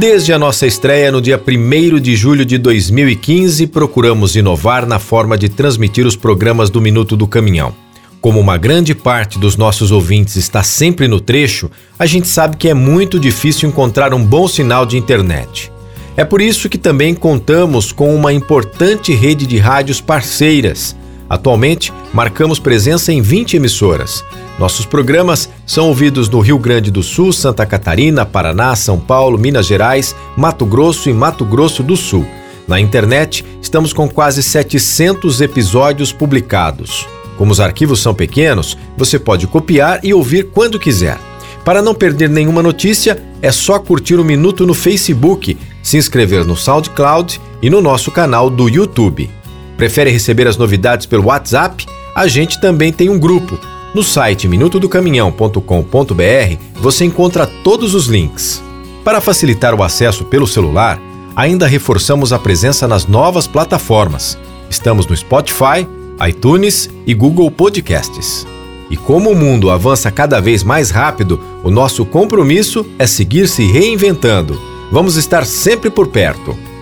Desde a nossa estreia no dia 1 de julho de 2015, procuramos inovar na forma de transmitir os programas do Minuto do Caminhão. Como uma grande parte dos nossos ouvintes está sempre no trecho, a gente sabe que é muito difícil encontrar um bom sinal de internet. É por isso que também contamos com uma importante rede de rádios parceiras. Atualmente, marcamos presença em 20 emissoras. Nossos programas são ouvidos no Rio Grande do Sul, Santa Catarina, Paraná, São Paulo, Minas Gerais, Mato Grosso e Mato Grosso do Sul. Na internet, estamos com quase 700 episódios publicados. Como os arquivos são pequenos, você pode copiar e ouvir quando quiser. Para não perder nenhuma notícia, é só curtir o Minuto no Facebook, se inscrever no SoundCloud e no nosso canal do YouTube. Prefere receber as novidades pelo WhatsApp? A gente também tem um grupo. No site minutodocaminhão.com.br você encontra todos os links. Para facilitar o acesso pelo celular, ainda reforçamos a presença nas novas plataformas. Estamos no Spotify, iTunes e Google Podcasts. E como o mundo avança cada vez mais rápido, o nosso compromisso é seguir se reinventando. Vamos estar sempre por perto.